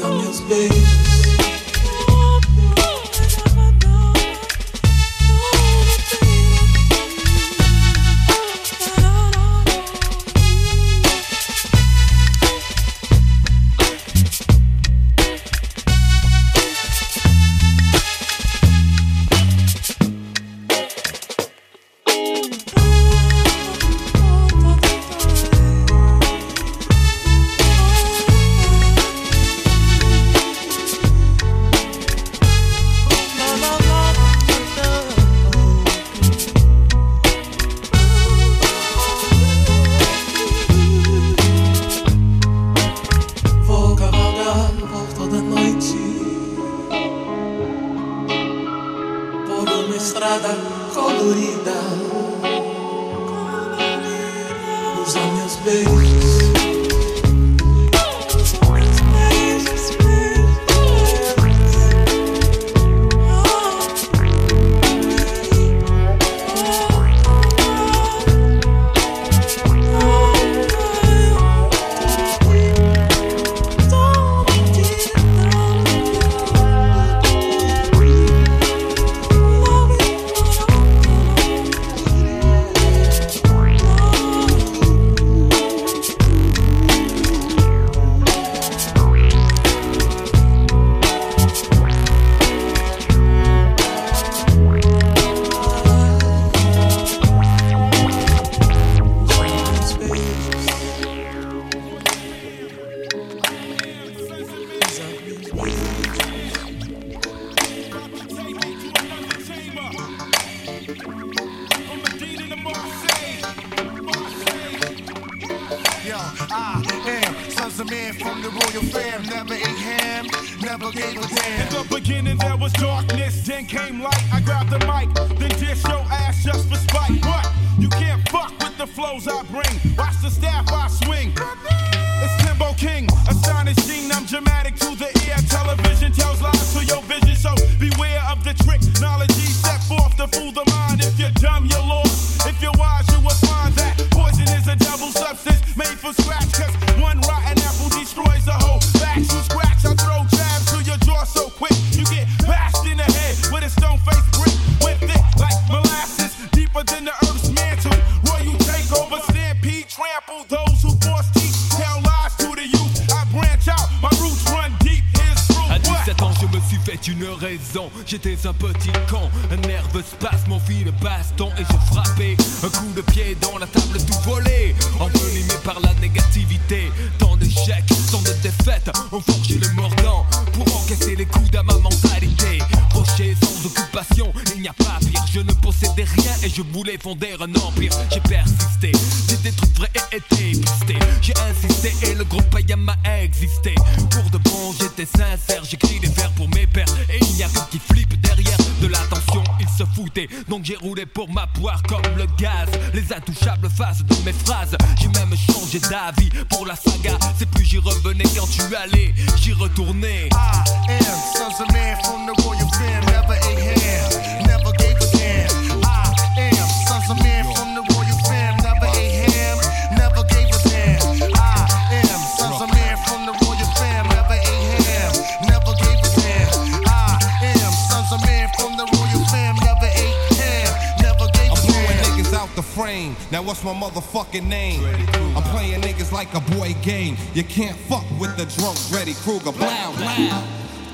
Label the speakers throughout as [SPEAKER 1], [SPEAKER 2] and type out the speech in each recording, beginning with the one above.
[SPEAKER 1] I'm your
[SPEAKER 2] space. J'ai persisté, j'ai des trucs vrais et été pisté. J'ai insisté et le groupe Ayama a existé. Pour de bon, j'étais sincère, j'écris des vers pour mes pères. Et il n'y a que qui flippe derrière de l'attention, ils se foutaient. Donc j'ai roulé pour ma poire comme le gaz. Les intouchables faces de mes phrases. J'ai même changé d'avis pour la saga. C'est plus j'y revenais quand tu allais, j'y retournais.
[SPEAKER 3] I am sons from the never a hair. Now what's my motherfucking name? I'm playing niggas like a boy game. You can't fuck with the drunk Freddy Krueger. Blow, blow.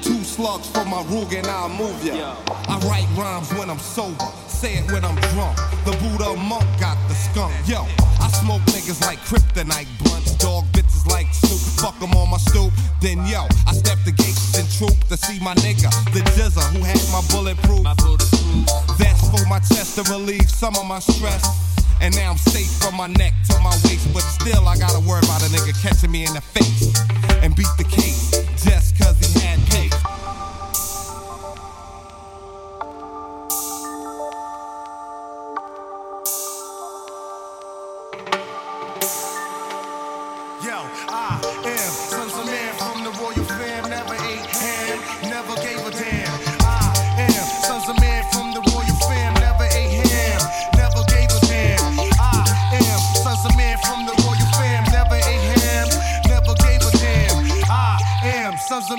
[SPEAKER 3] Two slugs for my Rug and I'll move ya. I write rhymes when I'm sober, say it when I'm drunk. The Buddha monk got the skunk. Yo, I smoke niggas like kryptonite blunts, dog bitches like Snoop. Fuck 'em on my stoop. Then yo, I step the gates and troop to see my nigga, the Jizza, who had my bulletproof. That's for my chest to relieve some of my stress. And now I'm safe from my neck to my waist, but still I gotta worry about a nigga catching me in the face and beat the case just cause he had cake.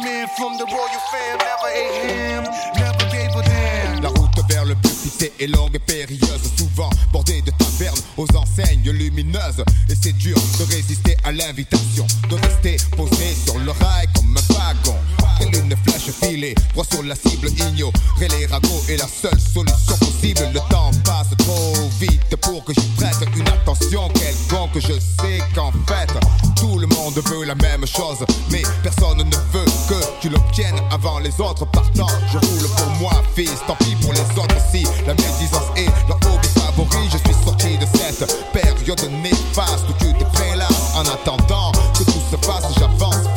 [SPEAKER 3] Man from the royal fam. Never ate ham, never gave a damn.
[SPEAKER 4] La route vers le but cité est longue et périlleuse, souvent bordée de tavernes aux enseignes lumineuses. Et c'est dur de résister à l'invitation, de rester posé sur le rail comme un wagon. Une flèche filée, droit sur la cible, ignorer les est la seule solution possible. Le temps passe trop vite pour que j'y prête une attention quelconque. Je sais qu'en fait, tout le monde veut la même chose, mais personne ne veut que tu l'obtiennes avant les autres partant. Je roule pour moi, fils, tant pis pour les autres si la médisance est leur hobby favori. Je suis sorti de cette période néfaste où tu te prélasses en attendant que tout se passe. J'avance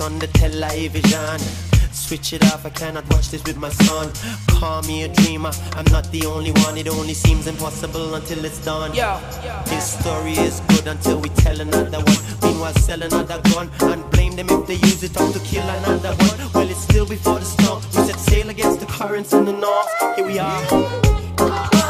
[SPEAKER 5] on the television. Switch it off, I cannot watch this with my son. Call me a dreamer, I'm not the only one. It only seems impossible until it's done.
[SPEAKER 6] Yo,
[SPEAKER 5] This story is good until we tell another one. Meanwhile, sell another gun and blame them if they use it up to kill another one. Well, it's still before the storm. We set sail against the currents in the north. Here we are.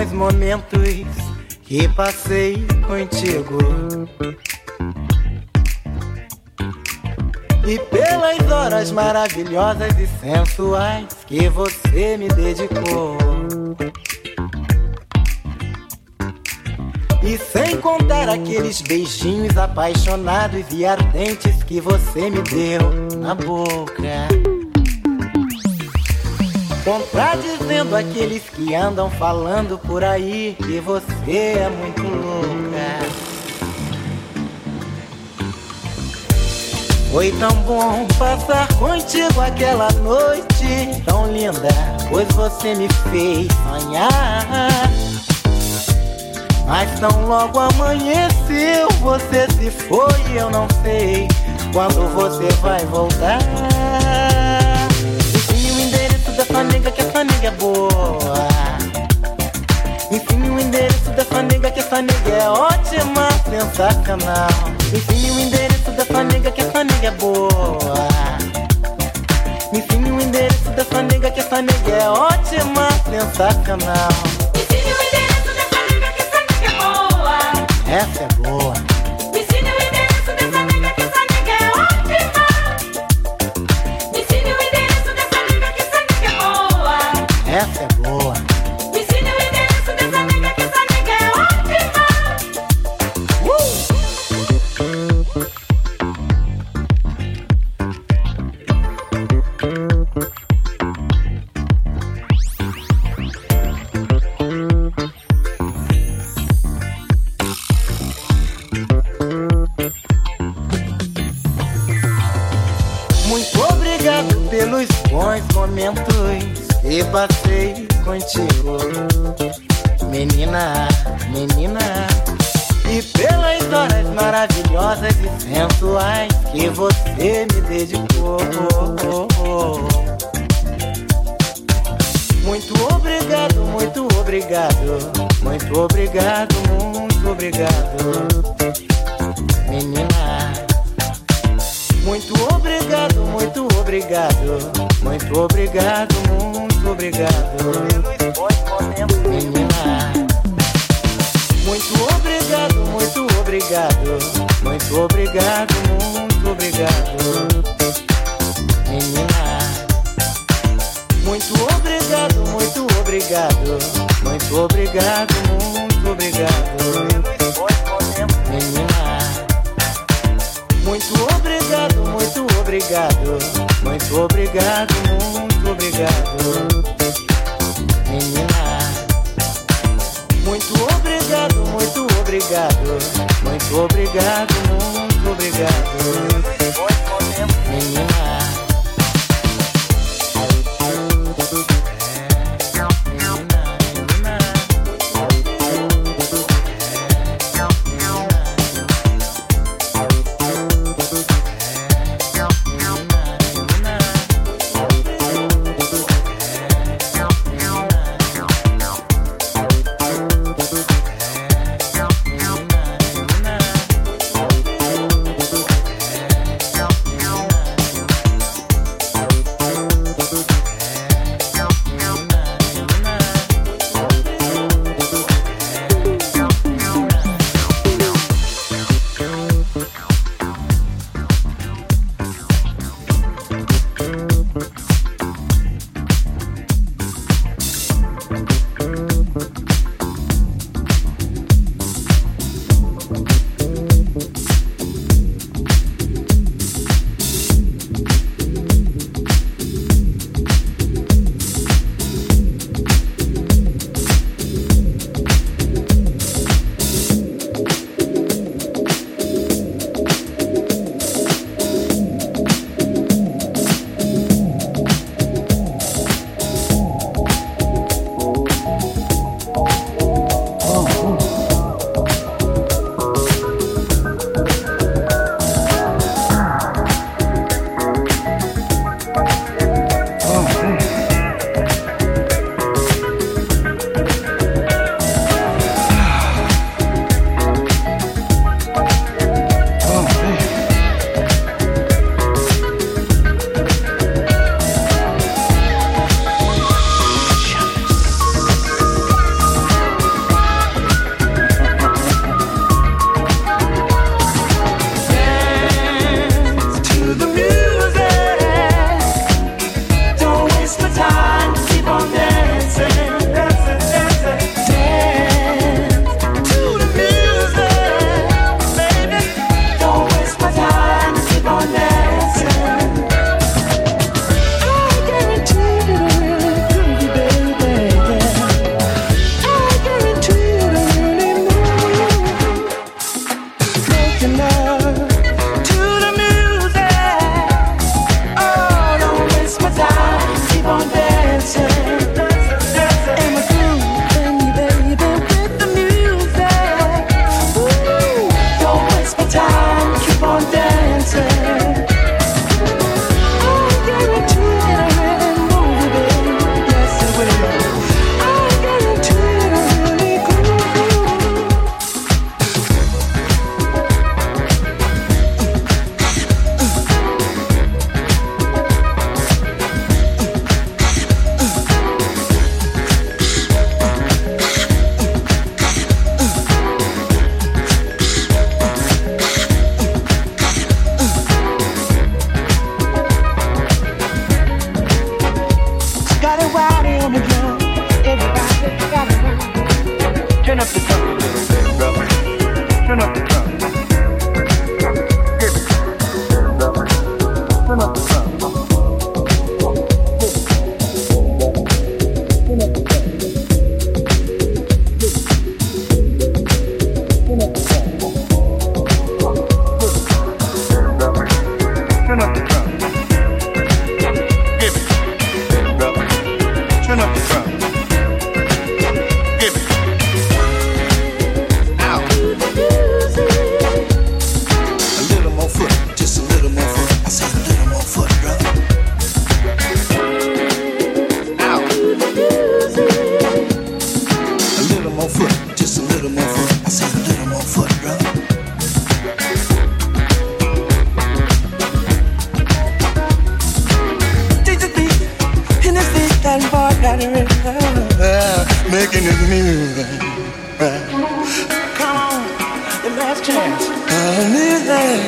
[SPEAKER 7] Bons momentos que passei contigo. E pelas horas maravilhosas e sensuais que você me dedicou. E sem contar aqueles beijinhos apaixonados e ardentes que você me deu na boca. Contradizendo aqueles que andam falando por aí que você é muito louca. Foi tão bom passar contigo aquela noite tão linda, pois você me fez sonhar. Mas tão logo amanheceu, você se foi, eu não sei quando você vai voltar fanega, que é fanega boa. Enfim, o endereço da fanega, que é nega é ótima, sensacional.
[SPEAKER 8] Enfim, o endereço da fanega, que é
[SPEAKER 7] fanega boa.
[SPEAKER 8] Enfim, o endereço da fanega, que é nega é ótima, sensacional. Enfim, o endereço da fanega, que é boa.
[SPEAKER 7] Essa é boa.
[SPEAKER 9] acreditar.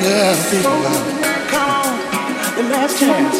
[SPEAKER 9] That. Come on, the last chance.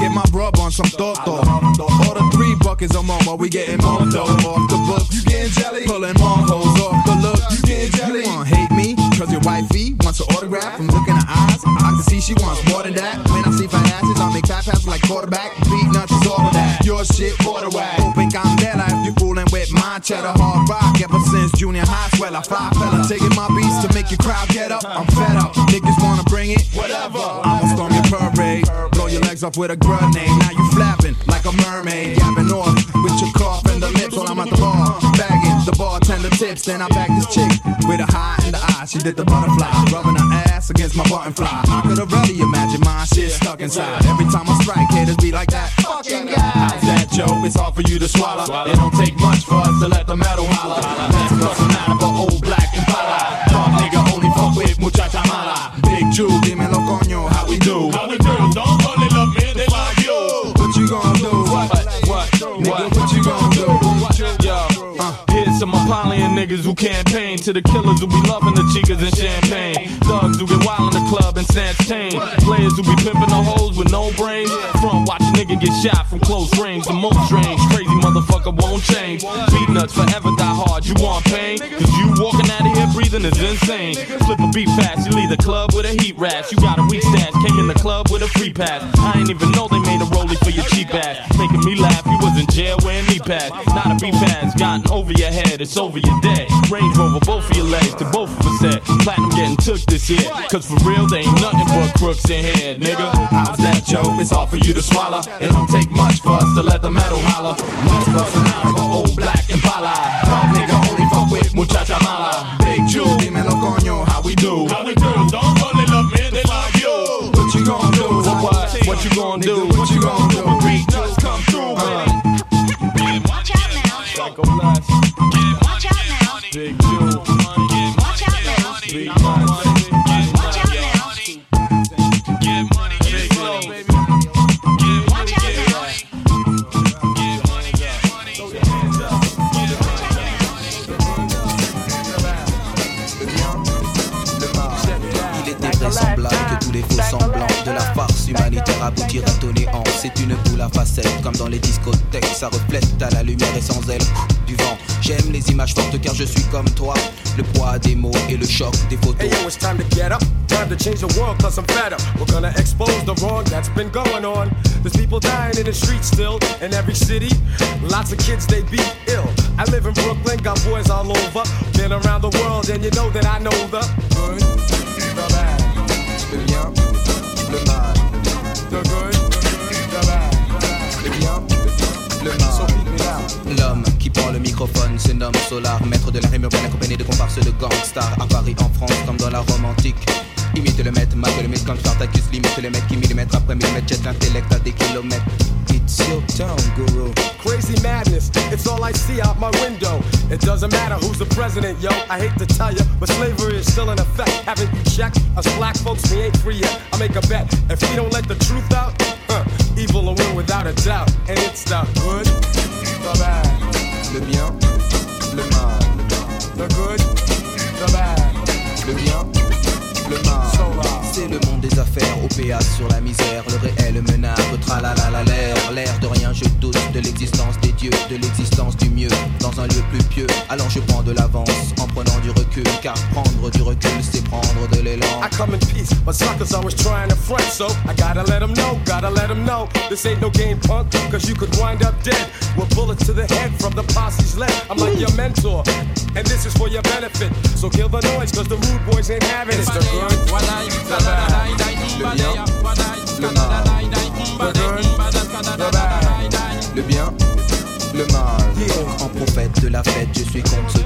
[SPEAKER 10] Get
[SPEAKER 1] my brub on some thought thought. the three buckets of mama, we getting more dough. That. When I see fat asses, I make fat passes like quarterback. Beatnuts is all of that. Your shit, border whack. Open candela if you fooling with my cheddar hard rock. Ever since junior high, swell I fly fella. Taking my beats to make your crowd get up. I'm fed up. Niggas wanna bring it? Whatever. I'ma storm your parade. Blow your legs off with a grenade. Now you flapping like a mermaid. Yapping off with your cough and the lips while I'm at the bar. Bagging the bartender tips. Then I back this chick with a high in the eye. She did the butterfly. Rubbing her ass against my button fly. I could haters be like that. Fucking guy. How's that, Joe? It's hard for you to swallow. It don't take much for us to let the metal holler. Let's bust some out of a old black and Dog nigga only fuck with muchacha mala. Big Jew, dímelo coño, how we do? How we do? Don't only love me, they love you. What you gonna do? What? What? Nigga, what you gonna do?
[SPEAKER 11] Yo, uh, here's some Apollyon niggas who campaign to the killers who be loving the chicas and champagne. Thugs who get wild in the club tame. Players who be pimping the hoes with no brains. Front watch a nigga get shot from close range. The most strange, crazy motherfucker won't change. Beatnuts forever die hard. You want pain? Cause you walking out of here breathing is insane. Flip a beat fast, you leave the club with a heat rash. You got a weak stash, came in the club with a free pass. I ain't even know they made a rollie for your cheap ass. Making me laugh, you was in jail wearing knee pads. Not a beef ass, gotten over your head, it's over your dead. Range Rover, both of your legs, to both. Platinum getting took this year. Cause for real, they ain't nothing but crooks in here, nigga.
[SPEAKER 1] How's that, Joe? It's hard for you to swallow. It don't take much for us to let the metal holler. Let's bust an out of a old black and Impala. Dog nigga only fuck with muchacha mala. Big Jew, dímelo coño, how we do? How we do? Don't only love me, they love you. What you gonna do?
[SPEAKER 11] What? What you gonna do?
[SPEAKER 1] What you gonna do?
[SPEAKER 12] C'est une boule à facettes, comme dans les discothèques. Ça reflète à la lumière et sans elle du vent. J'aime les images fortes car je suis comme toi. Le poids des mots et le choc des photos.
[SPEAKER 13] Hey yo, it's time to get up. Time to change the world cause I'm fed up. We're gonna expose the wrong that's been going on. There's people dying in the streets still in every city. Lots of kids, they be ill. I live in Brooklyn, got boys all over. Been around the world and you know that I know the good, the bad.
[SPEAKER 12] Le bien, le mal.
[SPEAKER 13] The good,
[SPEAKER 12] L'homme qui prend le microphone se nomme Solar, maître de la rime accompagné de comparses de gangsters à Paris, en France, comme dans la Rome antique. Imite le maître, marque le mythe comme Spartacus, limite le maître qui millimètre après millimètre jette l'intellect à des kilomètres. It's your town, guru.
[SPEAKER 13] Crazy madness, it's all I see out my window. It doesn't matter who's the president, yo. I hate to tell you, but slavery is still in effect. Haven't you checked? Us black folks, we ain't free yet. I make a bet. If we don't let the truth out, evil will win without a doubt. And it's the good, the bad.
[SPEAKER 12] Le bien, le mal.
[SPEAKER 13] The good, the bad.
[SPEAKER 12] Le bien, affaires, OPA sur la misère, le réel menace, tralala l'air, l'air de rien, je doute de l'existence des dieux, de l'existence du mieux, dans un lieu plus pieux. Alors je prends de l'avance en prenant du recul, car prendre du recul, c'est prendre de l'élan.
[SPEAKER 13] I come in peace, but suckers always trying to front, so I gotta let them know, gotta let them know. This ain't no game, punk, cause you could wind up dead with bullets to the head from the posse's left. I'm like your mentor, and this is for your benefit. So kill the noise, cause the rude boys ain't having it. It's the good, the bad,
[SPEAKER 12] Le bien, le mal.
[SPEAKER 13] the good, the bad.
[SPEAKER 12] Le bien, le mal. En prophète de la fête, je suis contre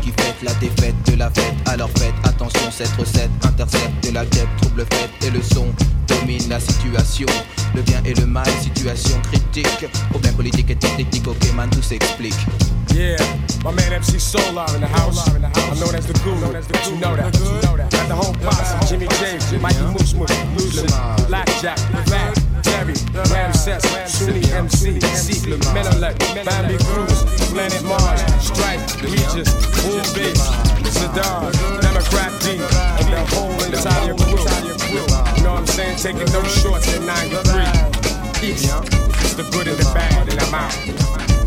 [SPEAKER 12] la défaite de la fête. Alors faites attention, cette recette intercepte la guêpe, trouble fête et le son domine la situation. Le bien et le mal, situation critique. Problème politique et technique, ok man, tout s'explique.
[SPEAKER 13] Yeah, my man MC Solar in the house. I'm known as the guru. You know that. You know that. Got the whole posse. Jimmy James, Mikey Moosh Moosh, Lucid, Blackjack, Fat, Terry, Ramses, Sunni MC, Secret, Menelec, Bambi Cruz, Planet Mars, Stripe, Regis, Bull Bass, Saddam, Democrat D, and the whole entire crew. You know what I'm saying? Taking no shorts in 93. peace. It's the good and the bad, and I'm out.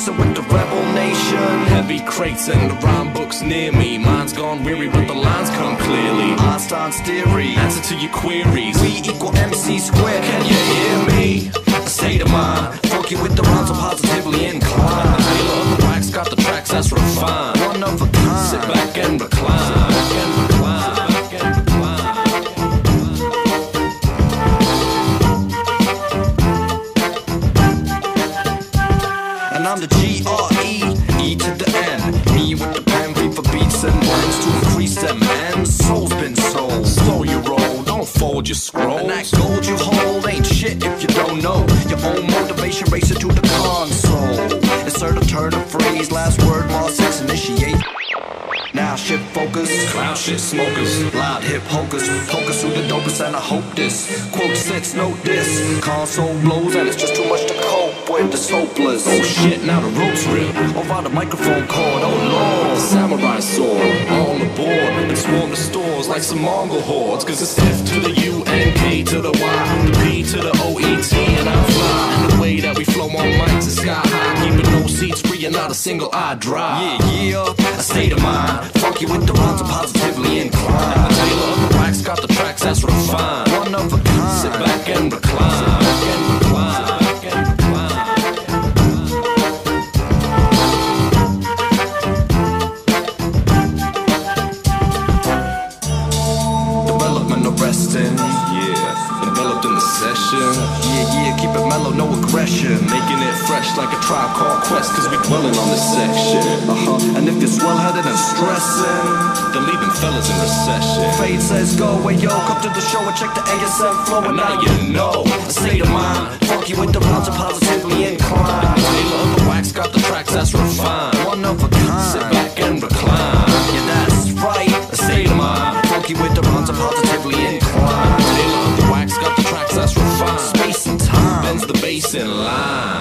[SPEAKER 14] Chaser with the rebel nation.
[SPEAKER 15] Heavy crates and the rhyme books near me. Mine's gone weary, but the lines come clearly.
[SPEAKER 14] Einstein's theory.
[SPEAKER 15] Answer to your queries.
[SPEAKER 14] This. Quote sits, note this. Console blows and it's just too much to cope with. It's hopeless.
[SPEAKER 15] Oh shit, now the ropes rip.
[SPEAKER 14] Over the microphone cord, oh lord.
[SPEAKER 15] Samurai sword, all aboard. And swarm the stores like some Mongol hordes. Cause it's F to the U single eye dry.
[SPEAKER 14] Yeah, yeah, a state of mind. Funky with the rhymes, I'm positively inclined.
[SPEAKER 15] The tailor of the wax got the tracks that's refined.
[SPEAKER 14] One of a kind.
[SPEAKER 15] Sit. Back and recline.
[SPEAKER 14] Mellow.
[SPEAKER 15] Making it fresh like a tribe called Quest, cause we dwelling on this section.
[SPEAKER 14] Uh huh. And if you're swell headed and stressing,
[SPEAKER 15] Then leaving fellas in recession.
[SPEAKER 14] Fade says go away, yo. Come to the show and check the ASM flow.
[SPEAKER 15] And now you know.
[SPEAKER 14] A state of mind. Funky with the rhymes, I'm positively inclined.
[SPEAKER 15] Taylor of the wax got the tracks that's refined.
[SPEAKER 14] One of a kind.
[SPEAKER 16] sei lá.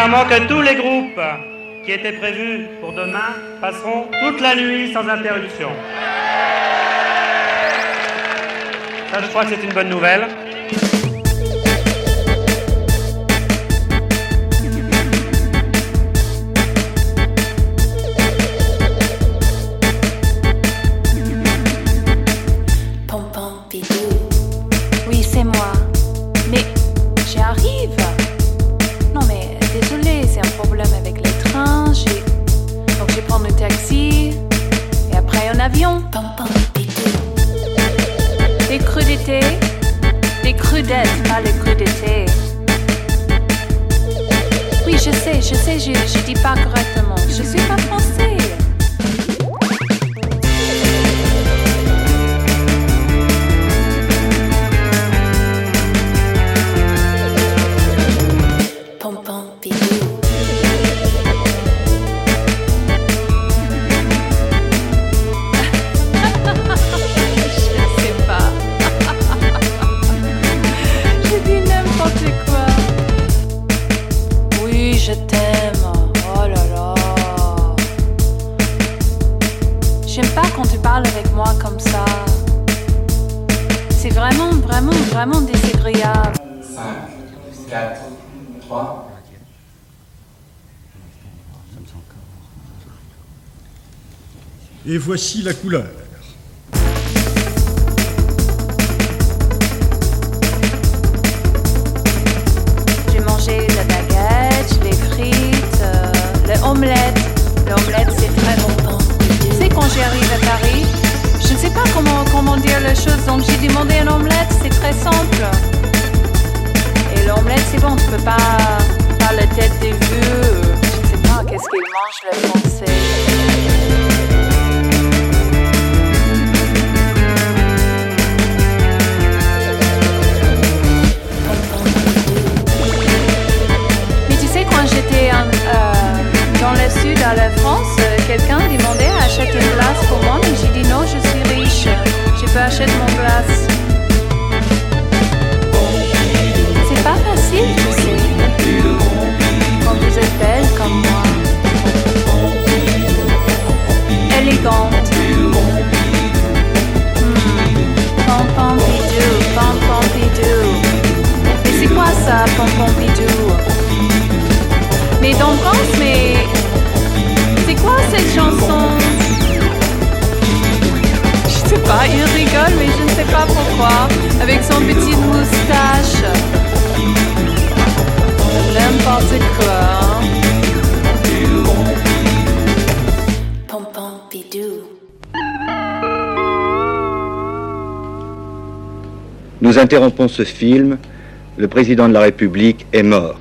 [SPEAKER 16] Que
[SPEAKER 17] tous les groupes qui étaient prévus pour demain passeront toute la nuit sans interruption. Ça, je crois que c'est une bonne nouvelle.
[SPEAKER 18] voici la couleur.
[SPEAKER 19] Nous interrompons ce film. Le président de la République est mort.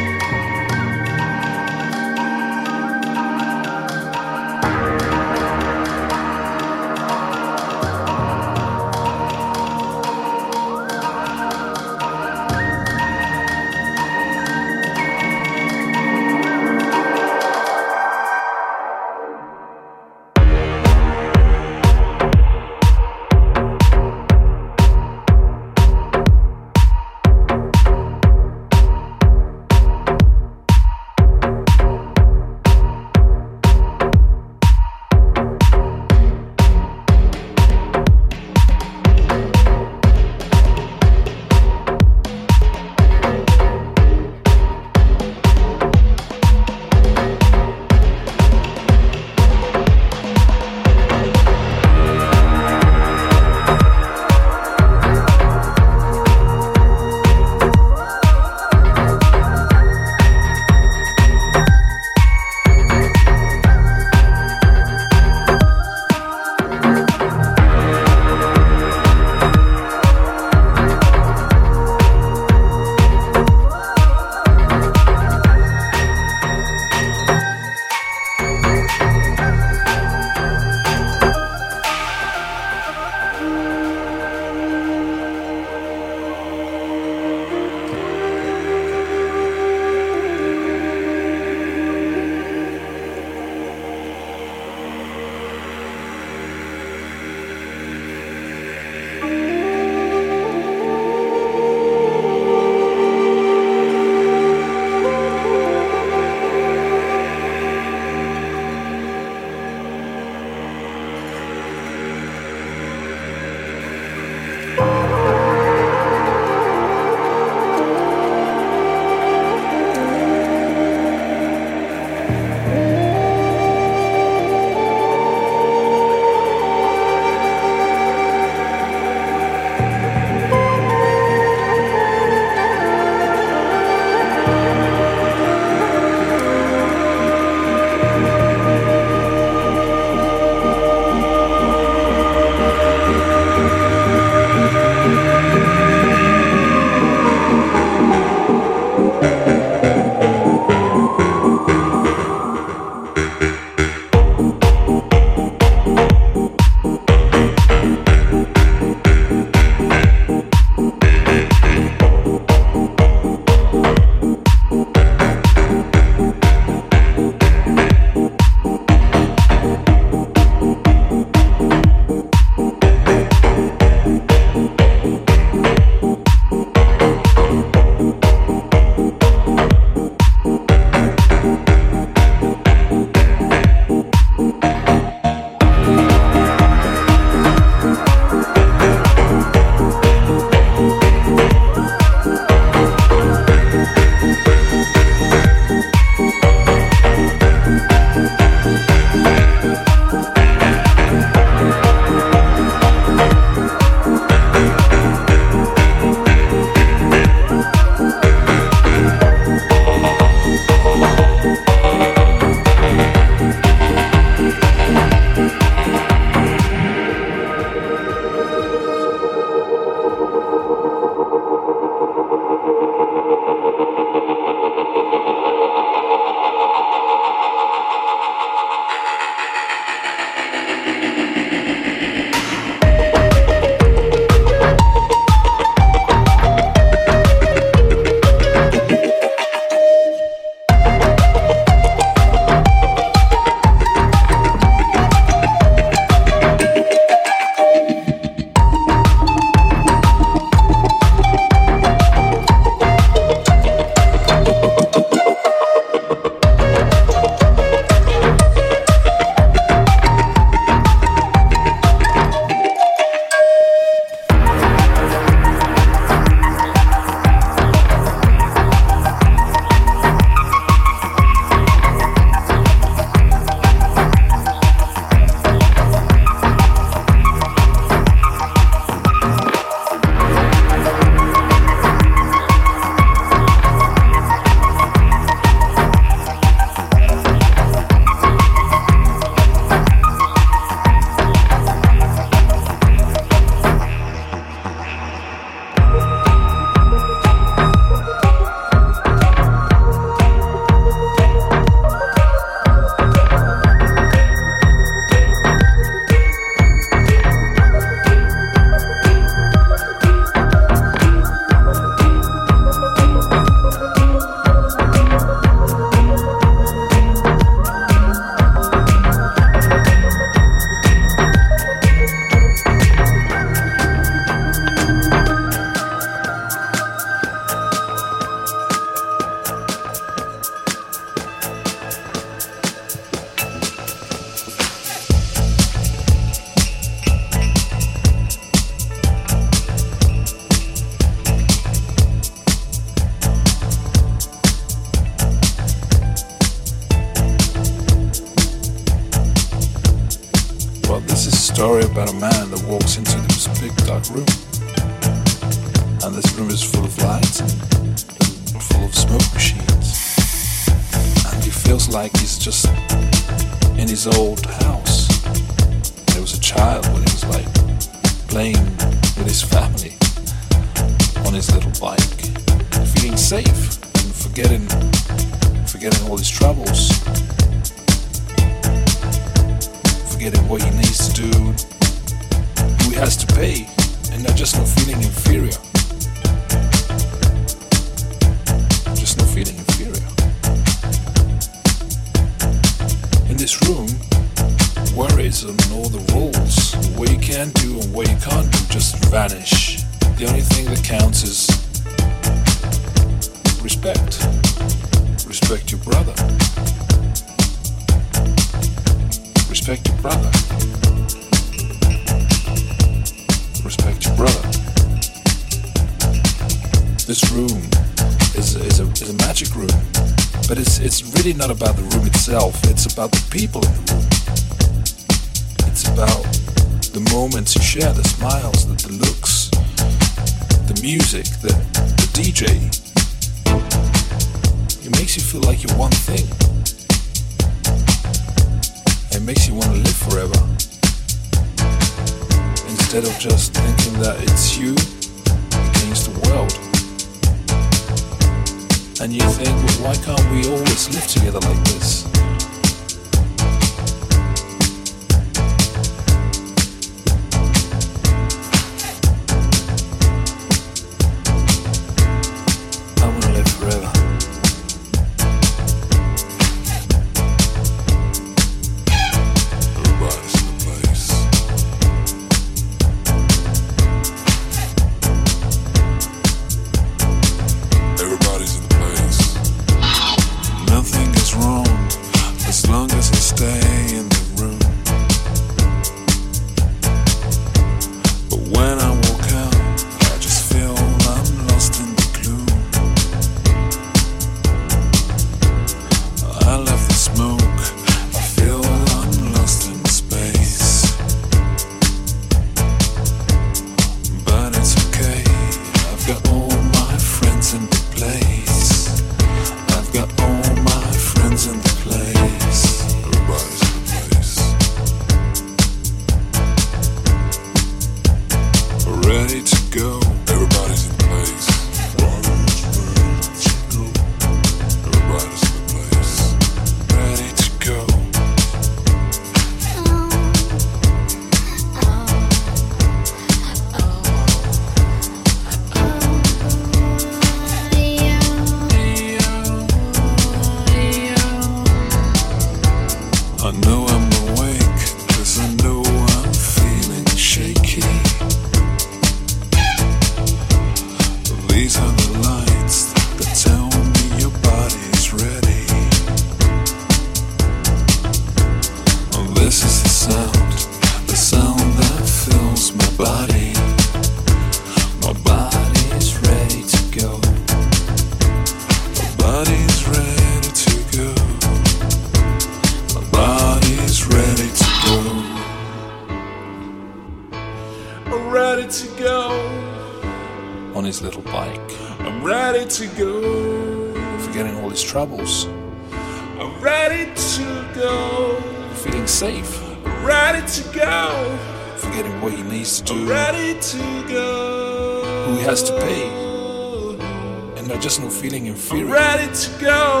[SPEAKER 20] Just no feeling inferior. I'm ready to go.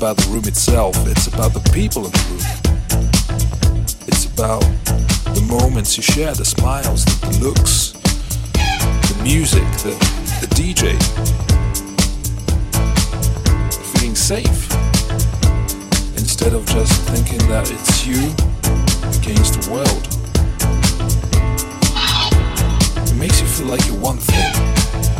[SPEAKER 20] About the room itself, it's about the people in the room. It's about the moments you share, the smiles, the, looks, the music, the, the DJ. Feeling safe instead of just thinking that it's you against the world. It makes you feel like you're one thing.